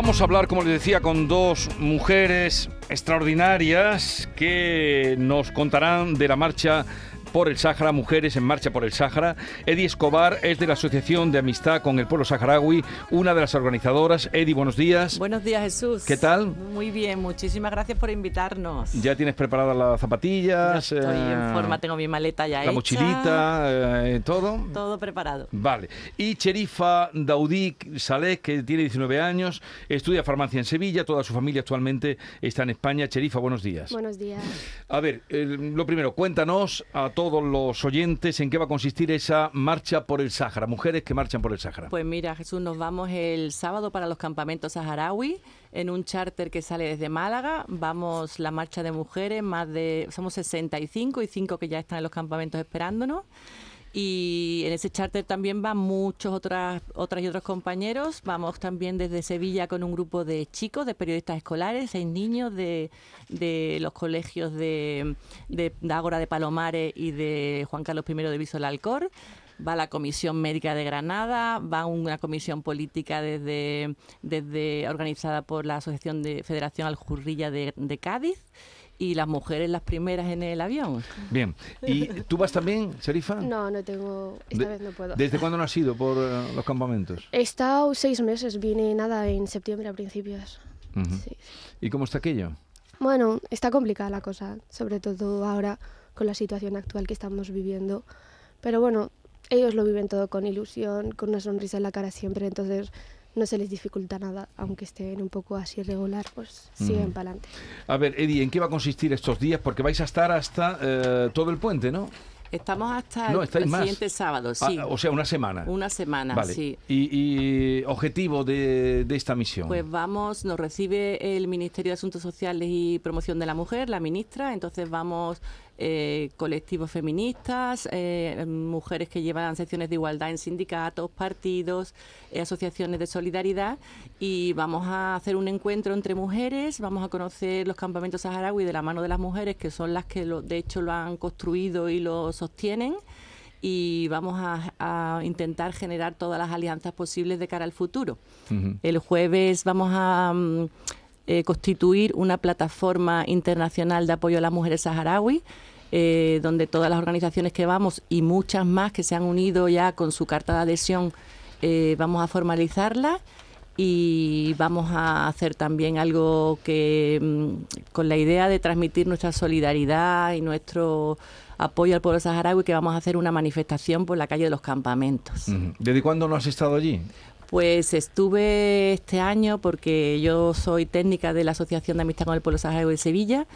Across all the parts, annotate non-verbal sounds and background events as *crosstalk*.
Vamos a hablar, como les decía, con dos mujeres extraordinarias que nos contarán de la marcha por el Sáhara, Mujeres en Marcha por el Sáhara. Edi Escobar es de la Asociación de Amistad con el Pueblo Saharaui, una de las organizadoras. Edi, buenos días. Buenos días, Jesús. ¿Qué tal? Muy bien, muchísimas gracias por invitarnos. ¿Ya tienes preparadas las zapatillas? Ya estoy eh, en forma, tengo mi maleta ya La hecha. mochilita, eh, todo. Todo preparado. Vale. Y Cherifa Daudí Saleh, que tiene 19 años, estudia farmacia en Sevilla, toda su familia actualmente está en España. Cherifa, buenos días. Buenos días. A ver, eh, lo primero, cuéntanos a todos los oyentes en qué va a consistir esa marcha por el Sáhara, mujeres que marchan por el Sáhara. Pues mira, Jesús, nos vamos el sábado para los campamentos saharaui en un charter que sale desde Málaga. Vamos la marcha de mujeres, más de somos 65 y 5 que ya están en los campamentos esperándonos. Y en ese charter también van muchos otras, otras y otros compañeros. Vamos también desde Sevilla con un grupo de chicos, de periodistas escolares, seis niños de, de los colegios de, de, Ágora de Palomares y de Juan Carlos I de Viso Alcor va la Comisión Médica de Granada, va una comisión política desde, desde organizada por la Asociación de Federación Aljurrilla de Cádiz y las mujeres las primeras en el avión. Bien. ¿Y tú vas también, Sherifa? No, no tengo. Esta De- vez no puedo. ¿Desde cuándo no has ido por eh, los campamentos? He estado seis meses, vine nada en septiembre a principios. Sí. ¿Y cómo está aquello? Bueno, está complicada la cosa, sobre todo ahora con la situación actual que estamos viviendo. Pero bueno, ellos lo viven todo con ilusión, con una sonrisa en la cara siempre, entonces no se les dificulta nada, aunque estén un poco así regular, pues siguen para adelante. A ver, Eddie, ¿en qué va a consistir estos días? Porque vais a estar hasta eh, todo el puente, ¿no? Estamos hasta No, el, estáis el más. siguiente sábado, sí. Ah, o sea, una semana. una semana, Vale. sí. Y, y objetivo de, de esta misión. Pues vamos, nos recibe el Ministerio de Asuntos Sociales y Promoción de la Mujer, la ministra, entonces vamos eh, colectivos feministas, eh, mujeres que llevan secciones de igualdad en sindicatos, partidos, eh, asociaciones de solidaridad. Y vamos a hacer un encuentro entre mujeres, vamos a conocer los campamentos saharaui de la mano de las mujeres, que son las que lo, de hecho lo han construido y lo sostienen. Y vamos a, a intentar generar todas las alianzas posibles de cara al futuro. El jueves vamos a mm, eh, constituir una plataforma internacional de apoyo a las mujeres saharaui, eh, donde todas las organizaciones que vamos y muchas más que se han unido ya con su carta de adhesión, eh, vamos a formalizarla y vamos a hacer también algo que mm, con la idea de transmitir nuestra solidaridad y nuestro apoyo al pueblo saharaui que vamos a hacer una manifestación por la calle de los campamentos. ¿Desde cuándo no has estado allí? Pues estuve este año porque yo soy técnica de la Asociación de Amistad con el Pueblo Saharaui de Sevilla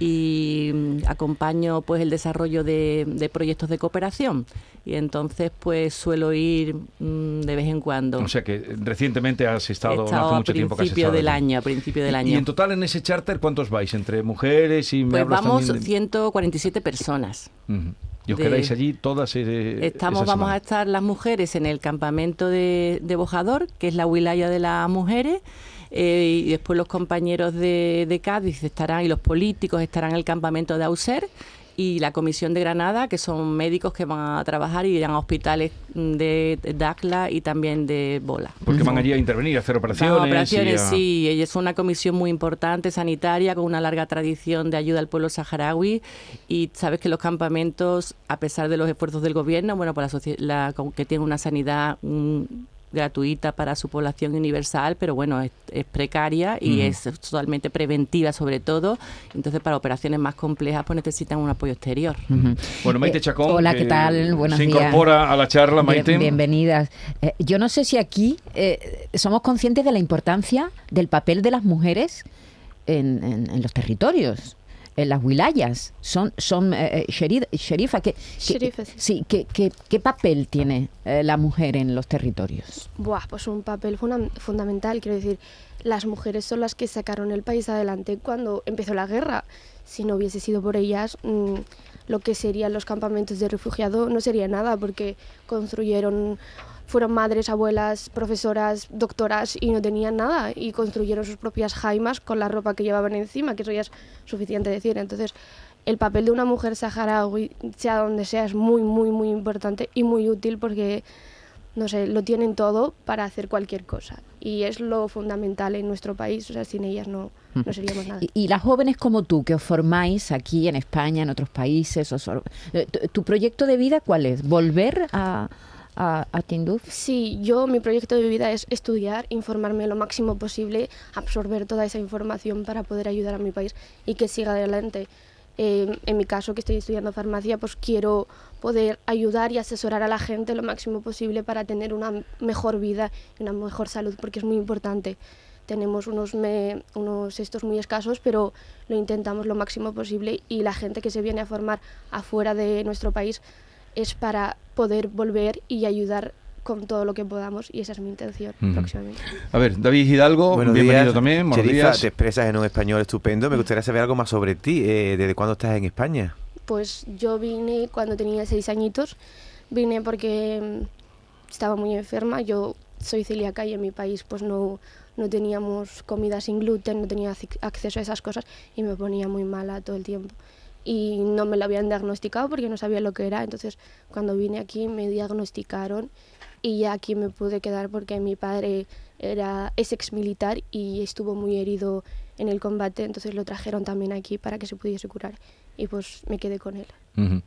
y mm, acompaño pues el desarrollo de, de proyectos de cooperación y entonces pues suelo ir mm, de vez en cuando. O sea que recientemente has estado, no hace mucho tiempo que has principio estado del allí. año, a principio del año. Y en total en ese charter, ¿cuántos vais? ¿Entre mujeres y me pues vamos también de- 147 personas. Y os de- quedáis allí todas eh, Estamos, esa vamos a estar las mujeres en el campamento de, de Bojador, que es la wilaya de las mujeres, eh, y después los compañeros de, de Cádiz estarán y los políticos estarán en el campamento de Auser y la comisión de Granada, que son médicos que van a trabajar y irán a hospitales de, Dacla y también de Bola. Porque van allí a intervenir, a hacer operaciones. Van a operaciones, y a- sí. Ella es una comisión muy importante, sanitaria, con una larga tradición de ayuda al pueblo saharaui. Y sabes que los campamentos, a pesar de los esfuerzos del gobierno, bueno, pues la, la- con- que tiene una sanidad mm, gratuita para su población universal, pero bueno, es, es precaria y es totalmente preventiva sobre todo. Entonces, para operaciones más complejas, pues necesitan un apoyo exterior. Bueno, Maite Eh, Chacón. hola, ¿qué tal? Buenos se días. incorpora a la charla, Bien- Maite. bienvenidas. Eh, yo no sé si aquí eh, somos conscientes de la importancia del papel de las mujeres en, en- en los territorios, en las wilayas. Son, son eh, eh, sheri- sherifa, ¿qué, qué- Sherifa, sí. ¿qué, qué, qué papel tiene eh, la mujer en los territorios? Buah, pues un papel fundamental, quiero decir, las mujeres son las que sacaron el país adelante cuando empezó la guerra. Si no hubiese sido por ellas, mm, lo que serían los campamentos de refugiados no sería nada, porque construyeron, fueron madres, abuelas, profesoras, doctoras y no tenían nada, y construyeron sus propias jaimas con la ropa que llevaban encima, que eso ya es suficiente decir. Entonces, el papel de una mujer saharaui, sea donde sea, es muy, muy, muy importante y muy útil porque no sé, lo tienen todo para hacer cualquier cosa. Y es lo fundamental en nuestro país, o sea, sin ellas no, no seríamos nada. Y, y las jóvenes como tú, que os formáis aquí en España, en otros países, os eh, tu- ¿tu proyecto de vida cuál es? ¿Volver a, a, a Tinduf? Sí, yo mi proyecto de vida es estudiar, informarme lo máximo posible, absorber toda esa información para poder ayudar a mi país y que siga adelante. Eh, en mi caso, que estoy estudiando farmacia, pues quiero poder ayudar y asesorar a la gente lo máximo posible para tener una mejor vida y una mejor salud, porque es muy importante. Tenemos unos, me- unos estos muy escasos, pero lo intentamos lo máximo posible y la gente que se viene a formar afuera de nuestro país es para poder volver y ayudar con todo lo que podamos y esa es mi intención próximamente. A ver, David Hidalgo, Buenos bienvenido días. también. Buenos Cherifa, días. te expresas en un español estupendo. Me gustaría saber algo más sobre ti. Eh, ¿Desde cuándo estás en España? Pues yo vine cuando tenía seis añitos, vine porque mm, estaba muy enferma, yo soy celíaca y en mi país pues no, no teníamos comida sin gluten, no tenía ac- acceso a esas cosas y me ponía muy mala todo el tiempo. Y no me lo habían diagnosticado porque no sabía lo que era, entonces cuando vine aquí me diagnosticaron y ya aquí me pude quedar porque mi padre era, es ex militar y estuvo muy herido en el combate, entonces lo trajeron también aquí para que se pudiese curar y pues me quedé con él. Ujú.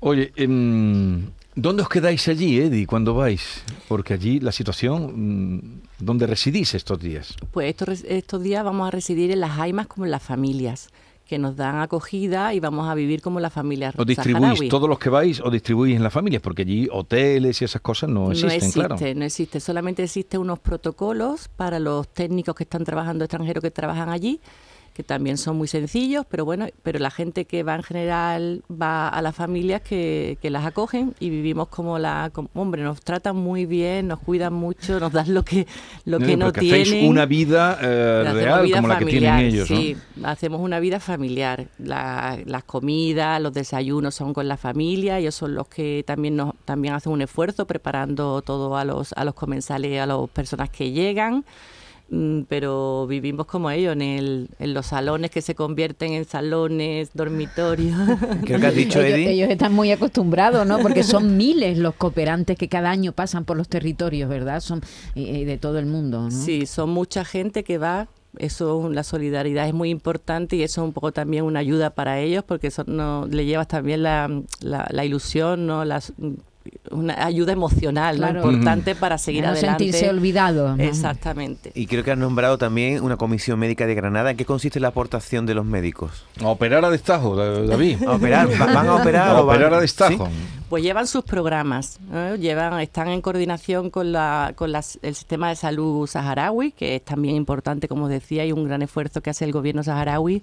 Oye, em, ¿dónde os quedáis allí, Eddie, cuando vais? Porque allí la situación, mm, ¿dónde residís estos días? Pues estos, estos días vamos a residir en las Jaimas como en las familias, que nos dan acogida y vamos a vivir como las familias ¿Os distribuís saharaui. todos los que vais o distribuís en las familias? Porque allí hoteles y esas cosas no no existen, existe, claro. no existe. Solamente existen unos protocolos para los técnicos que están trabajando extranjeros que trabajan allí, que también son muy sencillos, pero bueno, pero la gente que va en general va a las familias que, que las acogen y vivimos como la, como- hombre, nos tratan muy bien, nos cuidan mucho, nos dan lo que lo No, que no tienen. hacéis una vida eh, real vida como la que tienen familiar, ellos, ¿no? Sí, hacemos una vida familiar. La- las comidas, los desayunos son con la familia. Ellos son los que también nos también hacen un esfuerzo preparando todo a los a los comensales, a las personas que llegan. Mm, Pero vivimos como ellos, en, el, en los salones que se convierten en salones, dormitorios. *laughs* Creo que has dicho, ellos, Eddie. ellos están muy acostumbrados, ¿no? Porque son *laughs* miles los cooperantes que cada año pasan por los territorios, ¿verdad? Son y- y de todo el mundo, ¿no? Sí, son mucha gente que va. Eso, la solidaridad es muy importante y eso es un poco también una ayuda para ellos porque eso no, le llevas también la, la, la ilusión, ¿no? Las, una ayuda emocional importante para seguir no adelante. sentirse olvidados. ¿no? Exactamente. Y creo que has nombrado también una comisión médica de Granada. ¿En qué consiste la aportación de los médicos? A operar a destajo, Da- David. ¿A operar? ¿Va- ¿Van a operar? A o van- operar a destajo. ¿Sí? Pues llevan sus programas, llevan, están en coordinación con, la, con las- el sistema de salud saharaui, que es también importante, como decía, y un gran esfuerzo que hace el gobierno saharaui.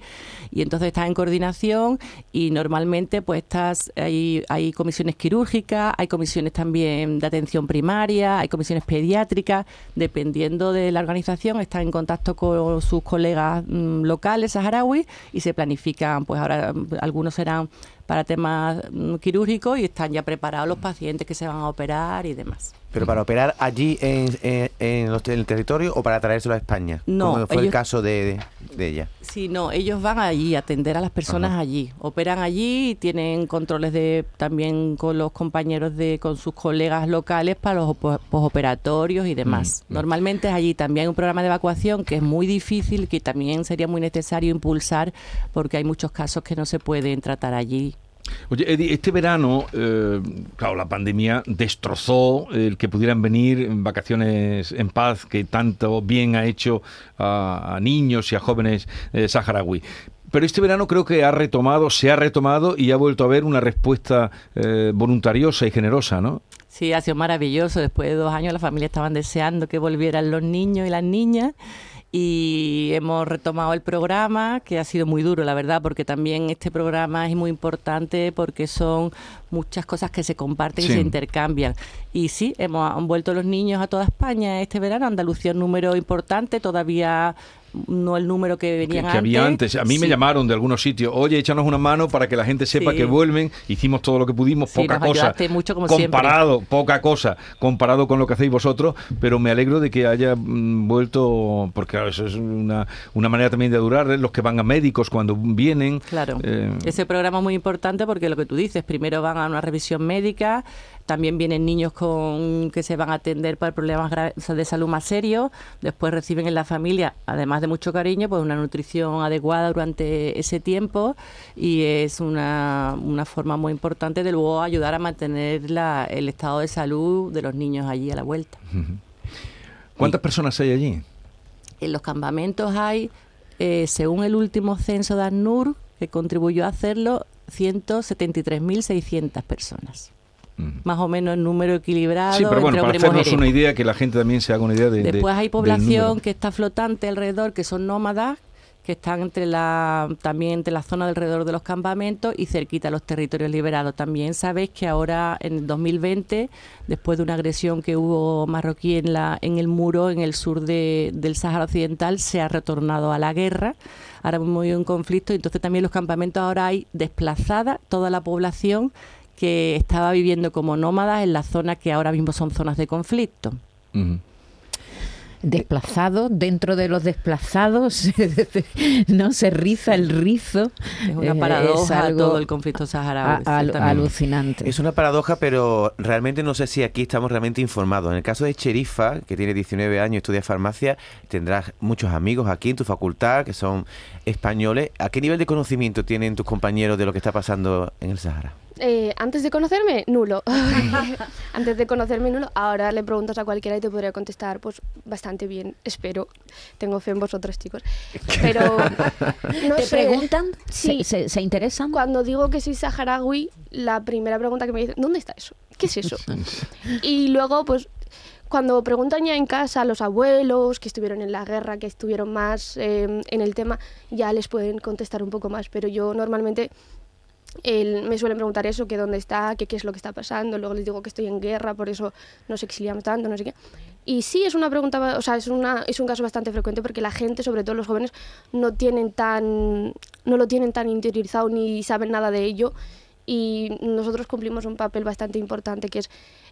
Y entonces están en coordinación y normalmente pues estas, hay, hay comisiones quirúrgicas, hay comisiones también de atención primaria, hay comisiones pediátricas, dependiendo de la organización, están en contacto con sus colegas mm, locales saharaui y se planifican, pues ahora mm, algunos serán para temas mm, quirúrgicos y están ya preparados los pacientes que se van a operar y demás. ¿Pero para operar allí en, en- en los- en el territorio o para traérselo a España? No, Como fue el caso de, de ella. Sí, no, ellos van allí a atender a las personas Ajá. allí, operan allí y tienen controles de también con los compañeros de con sus colegas locales para los posoperatorios y demás. Mm, mm. Normalmente es allí también hay un programa de evacuación que es muy difícil, que también sería muy necesario impulsar porque hay muchos casos que no se pueden tratar allí. Oye, Eddie, este verano, eh, claro, la pandemia destrozó el que pudieran venir en vacaciones en paz, que tanto bien ha hecho a, niños y a jóvenes eh, saharaui. Pero este verano creo que ha retomado, se ha retomado y ha vuelto a haber una respuesta eh, voluntariosa y generosa, ¿no? Sí, ha sido maravilloso. Después de dos años las familias estaban deseando que volvieran los niños y las niñas y hemos retomado el programa, que ha sido muy duro, la verdad, porque también este programa es muy importante porque son muchas cosas que se comparten Sí. y se intercambian. Y sí, hemos han vuelto los niños a toda España este verano. Andalucía un número importante, todavía no el número que Que, venían que había antes. A mí me llamaron de algunos sitios, oye, échanos una mano para que la gente sepa Sí. que vuelven. Hicimos todo lo que pudimos, Sí, poca nos cosa. mucho, como siempre. comparado, poca cosa, comparado con lo que hacéis vosotros, pero me alegro de que haya mm, vuelto, porque claro, eso es una, una manera también de durar, ¿eh? los que van a médicos cuando vienen. Claro. eh, Ese programa es muy importante porque lo que tú dices, primero van a una revisión médica, también vienen niños con que se van a atender para problemas de salud más serios. Después reciben en la familia, además de mucho cariño, pues una nutrición adecuada durante ese tiempo y es una, una forma muy importante de luego ayudar a mantener la- el estado de salud de los niños allí a la vuelta. ¿Cuántas personas hay allí? En los campamentos hay, eh, según el último censo de ACNUR, que contribuyó a hacerlo, 173.600 personas. Más o menos el número equilibrado Sí, pero bueno, entre para hacernos mujeres. una idea, que la gente también se haga una idea de. de- Después hay población que está flotante alrededor, que son nómadas, que están entre la, también entre la zona alrededor de los campamentos y cerquita a los territorios liberados. También sabéis que ahora en el 2020, después de una agresión que hubo marroquí en, la, en el muro en el sur de- del Sáhara Occidental, se ha retornado a la guerra. Ahora mismo hay un conflicto, entonces también los campamentos ahora hay desplazada toda la población que estaba viviendo como nómadas en las zonas que ahora mismo son zonas de conflicto. Desplazados, dentro de los desplazados, *laughs* no se riza el rizo. Es una paradoja algo todo el conflicto saharaui. al- alucinante. Es una paradoja, pero realmente no sé si aquí estamos realmente informados. En el caso de Cherifa, que tiene 19 años, estudia farmacia, tendrás muchos amigos aquí en tu facultad que son españoles. ¿A qué nivel de conocimiento tienen tus compañeros de lo que está pasando en el Sahara? Eh, antes de conocerme, nulo. *laughs* *laughs* antes de conocerme, nulo. Ahora le preguntas a cualquiera y te podría contestar, pues bastante bien, espero. Tengo fe en vosotros, chicos. *laughs* Pero, no ¿Te sé. preguntan? Sí. ¿Se, se- se interesan? Cuando digo que soy saharaui, la primera pregunta que me dicen, ¿dónde está eso? ¿Qué es eso? y luego, pues, cuando preguntan ya en casa a los abuelos que estuvieron en la guerra, que estuvieron más eh, en el tema, ya les pueden contestar un poco más. Pero yo normalmente me suelen preguntar eso, que dónde está, que qué es lo que está pasando. Luego les digo que estoy en guerra, por eso nos exiliamos tanto, no sé qué. Y sí, es una pregunta, o sea, es, una, es un caso bastante frecuente porque la gente, sobre todo los jóvenes, no tienen tan, no lo tienen tan interiorizado ni saben nada de ello. Y nosotros cumplimos un papel bastante importante que es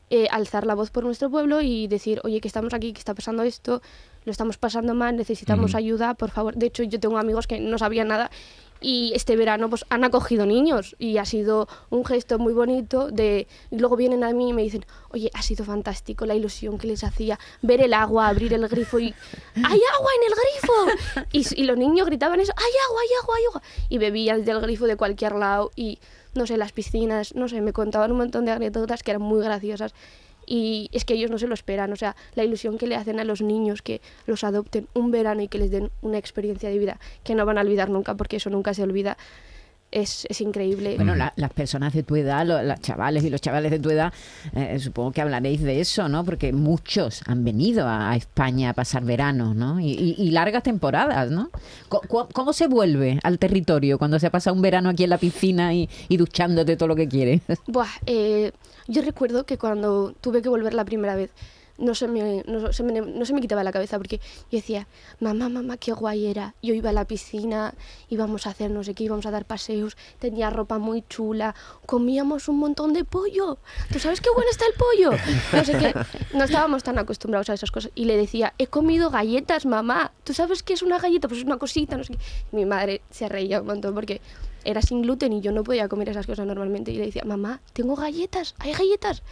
eh, alzar la voz por nuestro pueblo y decir, oye, que estamos aquí, que está pasando esto, lo estamos pasando mal, necesitamos ayuda, por favor. De hecho, yo tengo amigos que no sabían nada y este verano pues han acogido niños y ha sido un gesto muy bonito de y luego vienen a mí y me dicen oye ha sido fantástico la ilusión que les hacía ver el agua abrir el grifo y *laughs* hay agua en el grifo y, y los niños gritaban eso hay agua hay agua hay agua y bebían del grifo de cualquier lado y no sé las piscinas no sé me contaban un montón de anécdotas que eran muy graciosas y es que ellos no se lo esperan, o sea, la ilusión que le hacen a los niños que los adopten un verano y que les den una experiencia de vida que no van a olvidar nunca, porque eso nunca se olvida, es, es increíble. Bueno, la- las personas de tu edad, lo- las chavales y los chavales de tu edad, eh, supongo que hablaréis de eso, ¿no? Porque muchos han venido a, a España a pasar verano, ¿no? Y, y- y largas temporadas, ¿no? Co- ¿Cómo, se vuelve al territorio cuando se pasa un verano aquí en la piscina y, y duchándote todo lo que quieres? Buah, eh, yo recuerdo que cuando tuve que volver la primera vez, no se, me, no, se me, no se me quitaba la cabeza porque yo decía, mamá, mamá, qué guay era. Yo iba a la piscina, íbamos a hacer no sé qué, íbamos a dar paseos, tenía ropa muy chula, comíamos un montón de pollo. ¿Tú sabes qué bueno está el pollo? No sé qué. No estábamos tan acostumbrados a esas cosas. Y le decía, he comido galletas, mamá. ¿Tú sabes qué es una galleta? Pues es una cosita, no sé qué. Mi madre se reía un montón porque era sin gluten y yo no podía comer esas cosas normalmente. Y le decía, mamá, tengo galletas, hay galletas.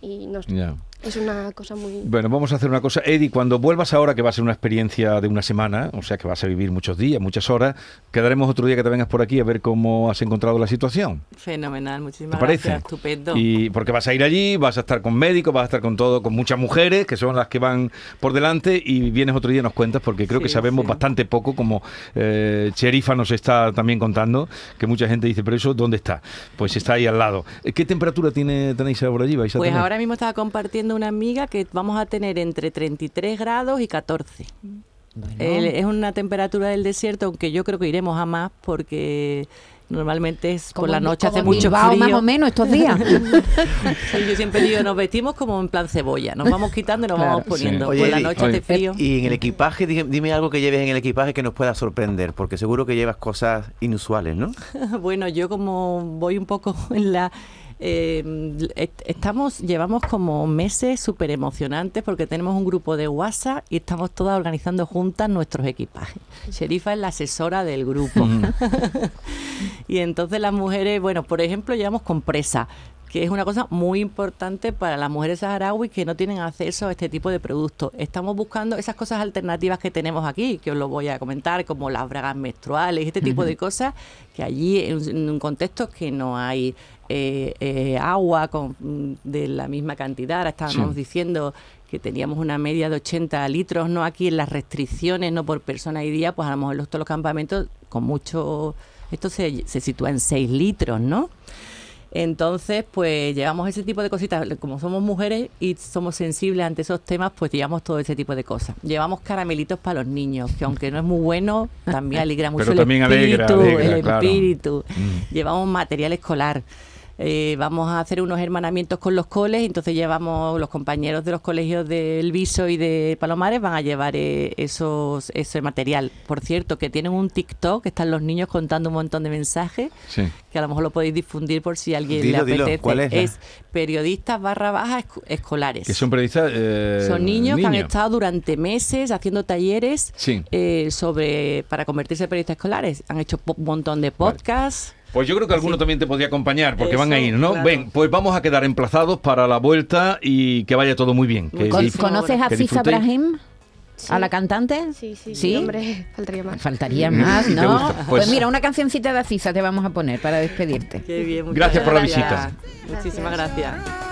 Y no, Ya. Es una cosa muy... Bueno, vamos a hacer una cosa. Eddie, cuando vuelvas ahora, que va a ser una experiencia de una semana, o sea que vas a vivir muchos días, muchas horas, quedaremos otro día que te vengas por aquí a ver cómo has encontrado la situación. Fenomenal, ¿Te muchísimas parece? gracias, estupendo. Y porque vas a ir allí, vas a estar con médicos, vas a estar con todo, con muchas mujeres, que son las que van por delante, y vienes otro día y nos cuentas, porque creo que sabemos sí. bastante poco, como eh, Cherifa nos está también contando, que mucha gente dice, pero eso, ¿dónde está? Pues está ahí al lado. Eh, ¿Qué temperatura tiene, tenéis ahora allí? ¿Vais a Pues tener? ahora mismo estaba compartiendo una amiga que vamos a tener entre 33 grados y 14. Bueno, El- es una temperatura del desierto, aunque yo creo que iremos a más porque normalmente es por la noche hace mucho frío. más o menos estos días. *laughs* Sí, yo siempre digo, nos vestimos como en plan cebolla, nos vamos quitando y nos Claro. vamos poniendo. Sí. Por la noche oye. hace frío. Y en el equipaje, dime, dime algo que lleves en el equipaje que nos pueda sorprender, porque seguro que llevas cosas inusuales, ¿no? *laughs* Bueno, yo como voy un poco en la... eh, est- estamos, llevamos como meses súper emocionantes porque tenemos un grupo de WhatsApp y estamos todas organizando juntas nuestros equipajes. Sherifa es la asesora del grupo. *laughs* y entonces las mujeres, bueno, por ejemplo, llevamos compresa que es una cosa muy importante para las mujeres saharauis que no tienen acceso a este tipo de productos. Estamos buscando esas cosas alternativas que tenemos aquí, que os lo voy a comentar, como las bragas menstruales, este tipo de cosas, que allí en un, en un contexto que no hay eh, eh, agua con, de la misma cantidad, ahora estábamos Sí. diciendo que teníamos una media de 80 litros, ¿no? Aquí en las restricciones, no por persona y día, pues a lo mejor los, todos los campamentos con mucho... Esto se, se sitúa en 6 litros, ¿no? Entonces, pues llevamos ese tipo de cositas. Como somos mujeres y somos sensibles ante esos temas, pues llevamos todo ese tipo de cosas. Llevamos caramelitos para los niños, que aunque no es muy bueno, también *laughs* alegra mucho Pero el también espíritu. alegra, el claro. espíritu. Llevamos material escolar. Eh, vamos a hacer unos hermanamientos con los coles, entonces llevamos los compañeros de los colegios del Viso y de Palomares van a llevar eh, esos ese material. Por cierto, que tienen un TikTok, que están los niños contando un montón de mensajes, Sí. que a lo mejor lo podéis difundir por si a alguien Dilo, le dilo, apetece. ¿cuál es la? periodistas barra baja esco- escolares. Que son periodistas. eh, Son niños, que han estado durante meses haciendo talleres Sí. eh, sobre para convertirse en periodistas escolares. Han hecho un montón de podcasts. Pues yo creo que alguno Sí. también te podría acompañar, porque van a ir, ¿no? claro. Ven, pues vamos a quedar emplazados para la vuelta y que vaya todo muy bien. Que, Con- dif- ¿Conoces a disfrutéis. Brahim? Sí. ¿A la cantante? Sí, sí, ¿Sí? Hombre, faltaría más. Faltaría más, *laughs* ¿Te ¿no? Pues, Pues- mira, una cancioncita de Aziza te vamos a poner para despedirte. Qué bien, muchas Gracias por la gracias. Muchísimas gracias.